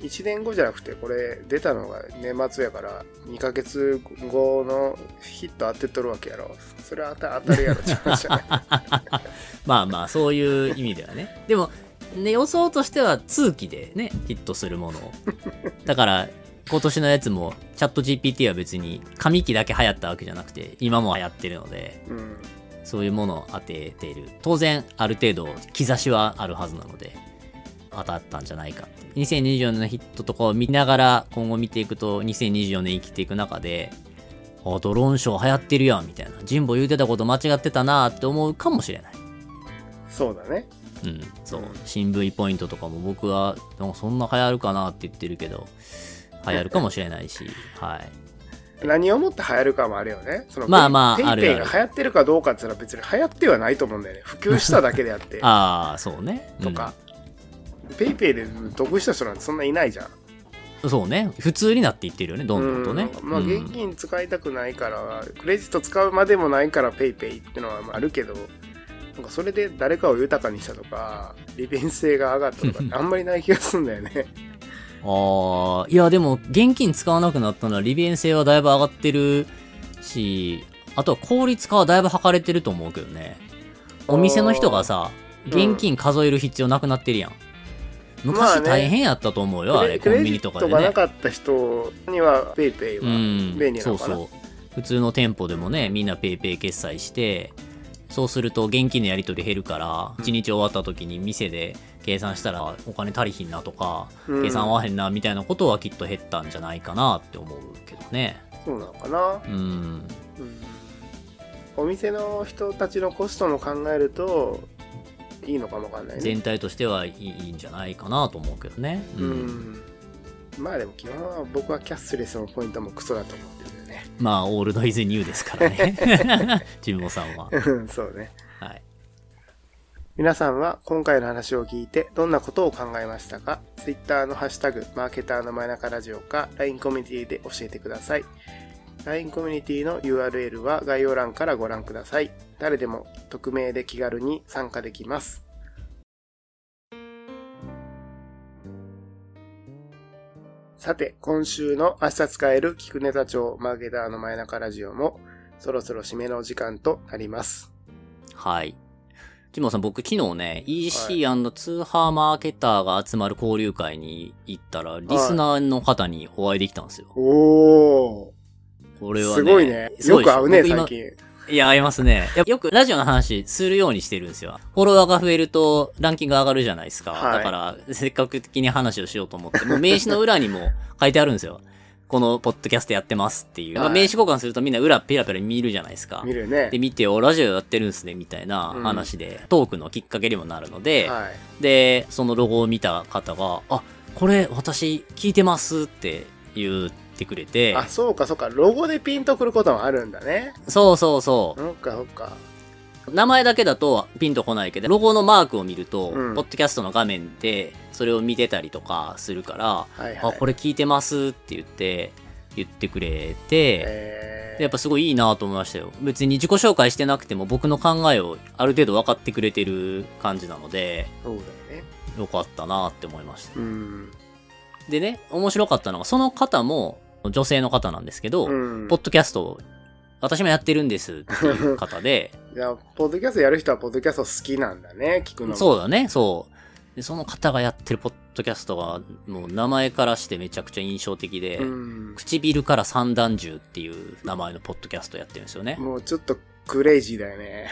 1年後じゃなくて、これ出たのが年末やから、2ヶ月後のヒット当てとるわけやろ。それは当たるやろって話じゃない。まあまあ、そういう意味ではね。でも、ね、予想としては通期でね、ヒットするものを。だから、今年のやつも、チャット GPT は別に、紙機だけ流行ったわけじゃなくて、今も流行ってるので、うん。そういうものを当てている。当然、ある程度、兆しはあるはずなので、当たったんじゃないかって。2024年のヒットとかを見ながら、今後見ていくと、2024年生きていく中で、あ、ドローンショー流行ってるやん、みたいな。神保言うてたこと間違ってたなって思うかもしれない。そうだね。うん、そう。新 V ポイントとかも僕は、なそんな流行るかなって言ってるけど、流行るかもしれないし、はい。何をもって流行るかもあるよね。そのまあまあペイペイが流行ってるかどうかって言ったら別に流行ってはないと思うんだよね。普及しただけであって。ああ、そうね。うんとか。ペイペイで得した人なんてそんないないじゃん。そうね。普通になっていってるよね、どんどんとね。うんまあ、うん現金使いたくないから、クレジット使うまでもないからペイペイってのはあるけど、なんかそれで誰かを豊かにしたとか、利便性が上がったとかって あんまりない気がするんだよね。ああ、いやでも現金使わなくなったのは利便性はだいぶ上がってるし、あとは効率化はだいぶ図れてると思うけどね。お店の人がさ、ー現金数える必要なくなってるやん。まあ昔ね大変やったと思うよ、あれ、コンビニとかでねクレジットがな。かった人にはペイペイはうん便利、なのかな。そうそう。普通の店舗でもね、みんなペイペイ決済して、そうすると現金のやり取り減るから、1日終わった時に店で計算したらお金足りひんなとか、うん計算合わへんなみたいなことはきっと減ったんじゃないかなって思うけどね。そうなのかな。うん。うんお店の人たちのコストも考えると、いいのかもわかんないね。全体としてはいいんじゃないかなと思うけどね。う。ん。まあでも基本は僕はキャッシュレスのポイントもクソだと思ってるよね。まあ、オールドイズニューですからね。ジムボさんは。うんそうね。はい。皆さんは今回の話を聞いてどんなことを考えましたか ?Twitter のハッシュタグ、マーケターの前中ラジオか LINE コミュニティで教えてください。LINE コミュニティの URL は概要欄からご覧ください。誰でも匿名で気軽に参加できます。さて、今週の明日使える聞くネタ帳マーケターの前中ラジオもそろそろ締めの時間となります。はい。ジモさん、僕昨日ね、EC& 通販マーケターが集まる交流会に行ったら、リスナーの方にお会いできたんですよ。おー。これはね。すごいね。よく会うね、最近。いや、会いますね。やよくラジオの話するようにしてるんですよ。フォロワーが増えるとランキング上がるじゃないですか。はいだから、せっかく的に話をしようと思って、もう名刺の裏にも 書いてあるんですよ。このポッドキャストやってますっていう。まあはい名刺交換するとみんな裏ペラペラ見るじゃないですか。見るねで、。見て、お、ラジオやってるんすね、みたいな話で、トークのきっかけにもなるので、はい。で、そのロゴを見た方が、あ、これ私聞いてますって言ってくれて、あ、そうか、そうか。ロゴでピンとくることもあるんだね。そうそうそう。そっか、そっか。名前だけだとピンとこないけど、ロゴのマークを見ると、うんポッドキャストの画面でそれを見てたりとかするから、はいはい。あ、これ聞いてますって言って、言ってくれて、やっぱすごいいいなと思いましたよ。別に自己紹介してなくても僕の考えをある程度分かってくれてる感じなので、ー、そうだよね。よかったなって思いました。うん。でね、面白かったのが、その方も女性の方なんですけど、うんポッドキャストを私もやってるんですっていう 方で、じゃあ、ポッドキャストやる人はポッドキャスト好きなんだね、聞くのも。そうだね、そう。で、その方がやってるポッドキャストが、もう名前からしてめちゃくちゃ印象的で、うん。唇から三段銃っていう名前のポッドキャストやってるんですよね。もうちょっとクレイジーだよね。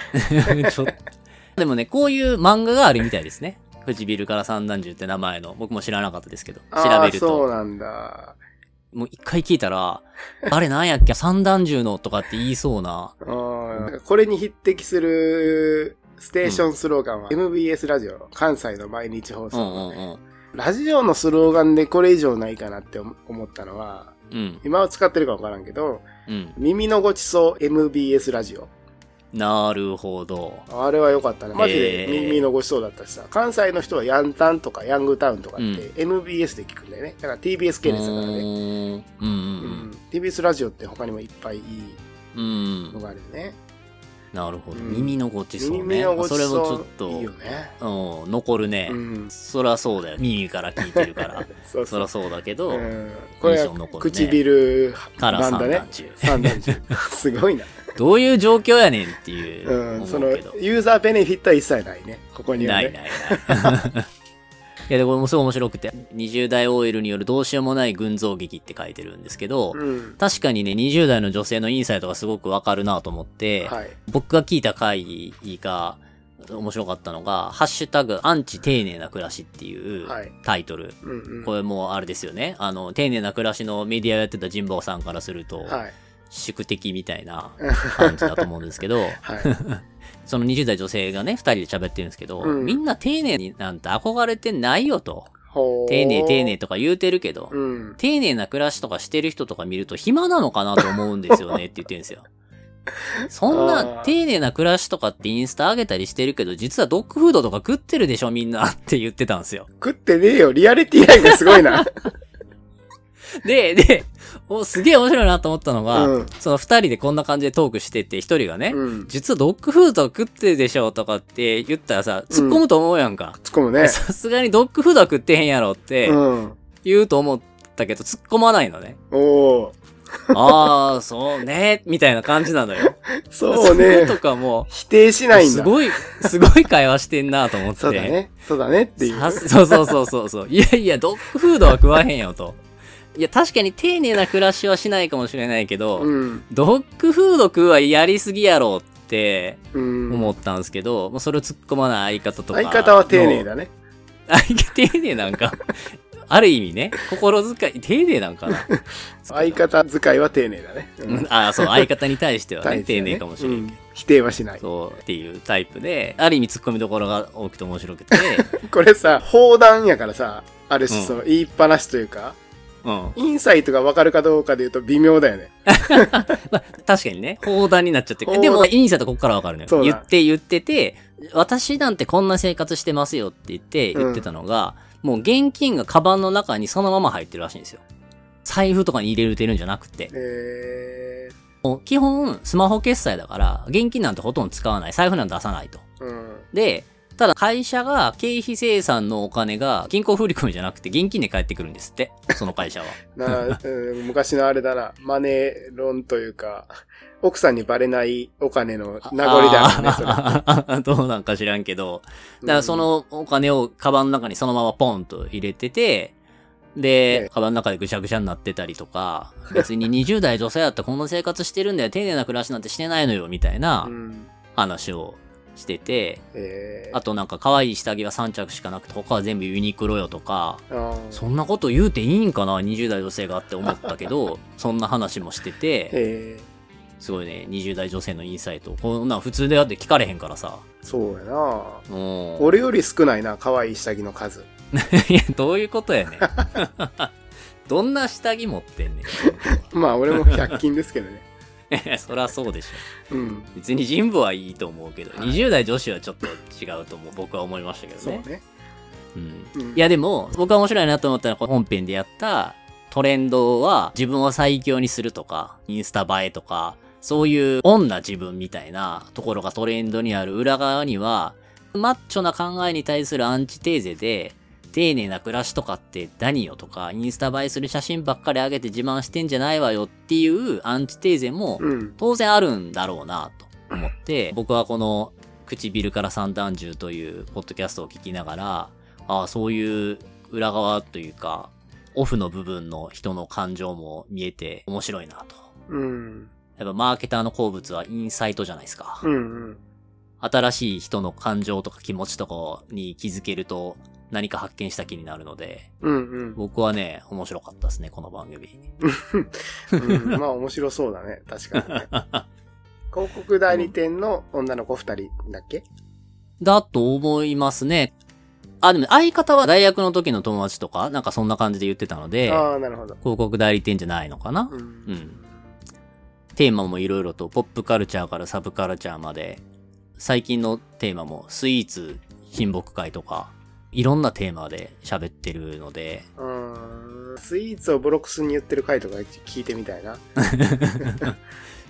でもね、こういう漫画があるみたいですね。唇から三段銃って名前の、僕も知らなかったですけど、調べると、そうなんだ。もう一回聞いたら、あれなんやっけ、三段銃のとかって言いそうな、あーこれに匹敵するステーションスローガンは MBS ラジオ、関西の毎日放うんう送。んうん。ラジオのスローガンでこれ以上ないかなって思ったのは、うん、今は使ってるかわからんけど、うん。耳のごちそう MBS ラジオ。なるほど。あれは良かったね。マジでえー耳のごちそうだったしさ。関西の人はヤンタンとかヤングタウンとかってうん MBS で聞くんだよね。だから TBS 系列だからね。うーんうんうん TBS ラジオって他にもいっぱいいい。のがあるよね。なるほど。うん耳のごちそうね。耳のごちそれもちょっそと、ういいよね。うん、残るね。うん。そらそうだよ。耳から聞いてるから。そうそうそら。そうだけど、うんこれはね唇から。三段中。すごいな。どういう状況やねんっていううん。思そうのユーザーベネフィットは一切ないね。ここにはないね。ないない。いや、で、これもすごい面白くて、20代 OL によるどうしようもない群像劇って書いてるんですけど、うん。確かにね、20代の女性のインサイトがすごくわかるなと思って、はい。僕が聞いた回が面白かったのが、ハッシュタグ、アンチ丁寧な暮らしっていうはいタイトル。うんうん。これもうあれですよね。あの、丁寧な暮らしのメディアをやってた神保さんからすると、はい。宿敵みたいな感じだと思うんですけど、はい。その20代女性がね、二人で喋ってるんですけど、うんみんな丁寧になんて憧れてないよと。丁寧丁寧とか言うてるけど、うん。丁寧な暮らしとかしてる人とか見ると暇なのかなと思うんですよね って言ってるんですよ。そんな丁寧な暮らしとかってインスタ上げたりしてるけど、実はドッグフードとか食ってるでしょみんなって言ってたんですよ。食ってねえよ。リアリティラインがすごいな。で、で、おすげえ面白いなと思ったのが、うんその二人でこんな感じでトークしてて、一人がね、うん。実はドッグフード食ってるでしょとかって言ったらさ、突っ込むと思うやんか。突っ込むね。さすがにドッグフードは食ってへんやろってうん。言うと思ったけど、突っ込まないのね。おー。ああ、そうね、みたいな感じなのよ。そうねれと。かも否定しないんだ。すごい、すごい会話してんなと思って。そうだね。そうだねっていそうそうそうそうそう。いやいや、ドッグフードは食わへんよと。いや、確かに丁寧な暮らしはしないかもしれないけど、うん。ドッグフード食うはやりすぎやろってうん。思ったんですけど、もうそれを突っ込まない相方とか。相方は丁寧。だね。相方丁寧なんか。ある意味ね、心遣い、丁寧なんかな。相方使いは丁寧だね。ううんあそう、相方に対してはね、ね丁寧かもしれんけど。うん否定はしない。そうっていうタイプで、ある意味突っ込みどころが多くて面白くて、これさ、砲弾やからさ、ある種うんその言いっぱなしというか、うん。インサイトがわかるかどうかで言うと微妙だよね。まあ、確かにね、砲弾になっちゃってでも、インサイトここからわかるのよ。言って言ってて、私なんてこんな生活してますよって言って、うん言ってたのが、もう現金がカバンの中にそのまま入ってるらしいんですよ。財布とかに入れるてるんじゃなくて。えもう基本、スマホ決済だから、現金なんてほとんど使わない。財布なんて出さないと。ー、うん。で、ただ会社が経費生産のお金が銀行振り込みじゃなくて現金で返ってくるんですって。その会社は。なうん昔のあれだな、マネーロンというか、奥さんにバレないお金の名残だよね、どうなんか知らんけど。だからそのお金をカバンの中にそのままポンと入れてて、えで、カバンの中でぐしゃぐしゃになってたりとか、別に20代女性だったらこんな生活してるんだよ、丁寧な暮らしなんてしてないのよ、みたいなうん。話をしてて、えー、あとなんか可愛い下着は3着しかなくて他は全部ユニクロよとか、あーそんなこと言うていいんかな ?20 代女性がって思ったけど、そんな話もしてて、えすごいね、20代女性のインサイト。こんなん普通でやって聞かれへんからさ。ー、そうやな。うん。俺より少ないな、可愛い下着の数。いや、どういうことやねん。どんな下着持ってんねまあ俺も100均ですけどね。ん。そりゃそうでしょ。うん。別に人部はいいと思うけど、はい20代女子はちょっと違うと思う。僕は思いましたけどね。そうね。うん。うんいや、でも、僕が面白いなと思ったのは、本編でやったトレンドは自分を最強にするとか、インスタ映えとか、そういう女自分みたいなところがトレンドにある裏側には、マッチョな考えに対するアンチテーゼで、丁寧な暮らしとかって何よとか、インスタ映えする写真ばっかり上げて自慢してんじゃないわよっていうアンチテーゼもうん。当然あるんだろうなと思って、僕はこの唇から三段銃というポッドキャストを聞きながら、ああ、そういう裏側というか、オフの部分の人の感情も見えて面白いなと。うん。やっぱマーケターの好物はインサイトじゃないですか。うん。うん。新しい人の感情とか気持ちとかに気づけると何か発見した気になるので、うん。うん。僕はね、面白かったですね、この番組。うん、まあ面白そうだね。確かにね。広告代理店の女の子二人だっけ？だと思いますね。あ、でも相方は大学の時の友達とか、なんかそんな感じで言ってたので、ああ、なるほど。広告代理店じゃないのかな、う。うんん、テーマもいろいろと、ポップカルチャーからサブカルチャーまで、最近のテーマもスイーツ親睦会とか、いろんなテーマで喋ってるので、うん。スイーツをブロックスに言ってる回とか聞いてみたいな。ちょっ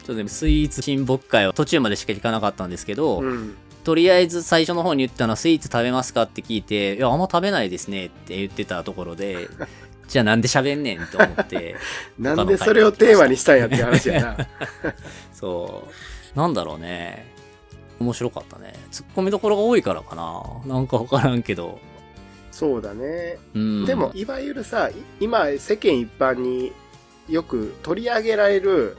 とでもスイーツ親睦会は途中までしか聞かなかったんですけど、うん。とりあえず最初の方に言ったのはスイーツ食べますかって聞いて、いや、あんま食べないですねって言ってたところで、じゃあなんで喋んねんと思って、なんでそれをテーマにしたんやって話やな。そう。なんだろうね。面白かったね。突っ込みどころが多いからかな。なんかわからんけど。そうだね。うん。でも、いわゆるさ、い今世間一般によく取り上げられる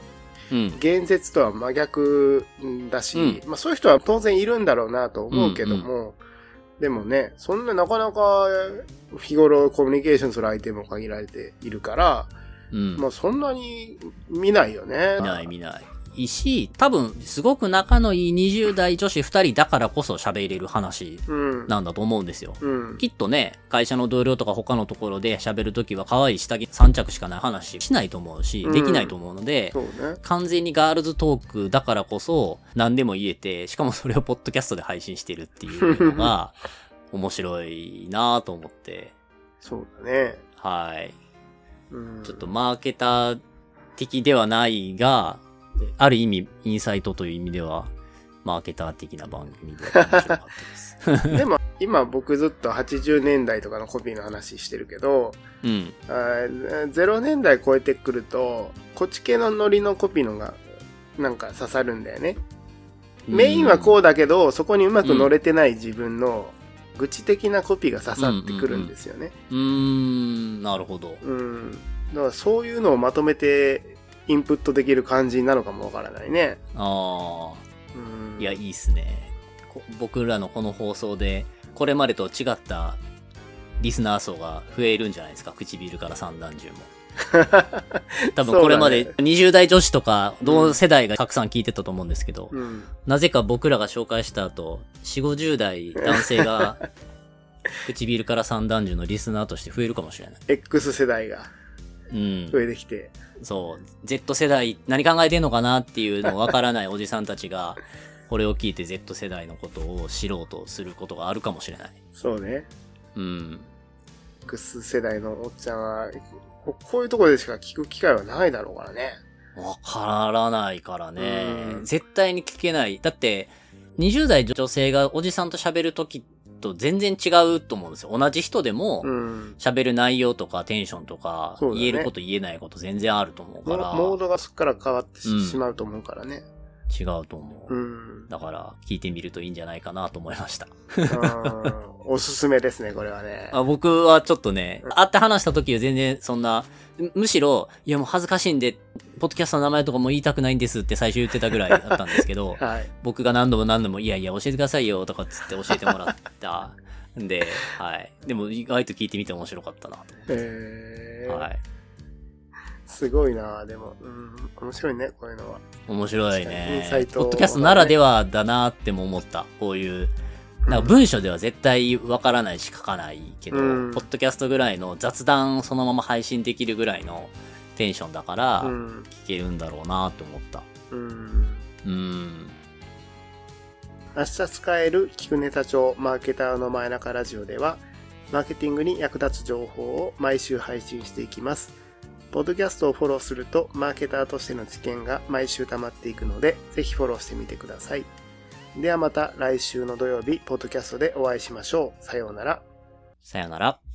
うん。言説とは真逆だし、まあそういう人は当然いるんだろうなと思うけども、でもね、そんななかなか日頃コミュニケーションする相手も限られているから、うん。まあそんなに見ないよね。見ない見ない。いいし、多分、すごく仲のいい20代女子2人だからこそ喋れる話うん。なんだと思うんですよ。うん。きっとね、会社の同僚とか他のところで喋るときは可愛い下着3着しかない話しないと思うし、うんできないと思うので、そうね。完全にガールズトークだからこそ何でも言えて、しかもそれをポッドキャストで配信してるっていうのが 面白いなぁと思って、そうだね。はい。うんちょっとマーケター的ではないが、ある意味、インサイトという意味では、マーケター的な番組で面白かったです。でも、今僕ずっと80年代とかのコピーの話してるけど、うん。あー0年代超えてくると、こっち系のノリのコピーのが、なんか刺さるんだよね。メインはこうだけど、そこにうまく乗れてない自分の、愚痴的なコピーが刺さってくるんですよね。うーん、なるほど。うん。だからそういうのをまとめて、インプットできる感じなのかもわからないね。あうん。あ、いや、いいっすね。こ僕らのこの放送で、これまでと違ったリスナー層が増えるんじゃないですか。唇から三段銃も。多分これまでそう20代女子とか同世代がたくさん聞いてたと思うんですけど、うん。なぜか僕らが紹介した後、4、50代男性が 唇から三段銃のリスナーとして増えるかもしれない。X 世代がうん増。えてきて。そう。Z 世代何考えてんのかなっていうのわからないおじさんたちが、これを聞いて Z 世代のことを知ろうとすることがあるかもしれない。そうね。うん。X 世代のおっちゃんは、ここういうところでしか聞く機会はないだろうからね。わからないからねう。ん絶対に聞けない。だって、20代女性がおじさんと喋るときと全然違うと思うんですよ。同じ人でもう、ん。喋る内容とかテンションとか、言えること言えないこと全然あると思うから、モモードがすっから変わってし,、うんまうと思うからね。違うと思う。うん。だから、聞いてみるといいんじゃないかなと思いました。うんおすすめですね、これはね。あ僕はちょっとね、会って話した時は全然そんな、むむしろ、いやもう恥ずかしいんで、ポッドキャストの名前とかも言いたくないんですって最初言ってたぐらいだったんですけど、はい。僕が何度も何度も、いやいや教えてくださいよとかっつって教えてもらった。んで、はい。でも意外と聞いてみて面白かったなとえーはい。すごいなでも、うん、面白いね、こういうのは。面白いねインサイ。トポッドキャストならではだなっても思った。こういう、なんか文章では絶対わからないし書かないけど、うんポッドキャストぐらいの雑談そのまま配信できるぐらいのテンションだから、うん。聞けるんだろうなと思った。うん。うん。明日使える聞くネタ帳マーケターの前中ラジオでは、マーケティングに役立つ情報を毎週配信していきます。ポッドキャストをフォローすると、マーケターとしての知見が毎週溜まっていくので、ぜひフォローしてみてください。ではまた来週の土曜日、ポッドキャストでお会いしましょう。さようなら。さようなら。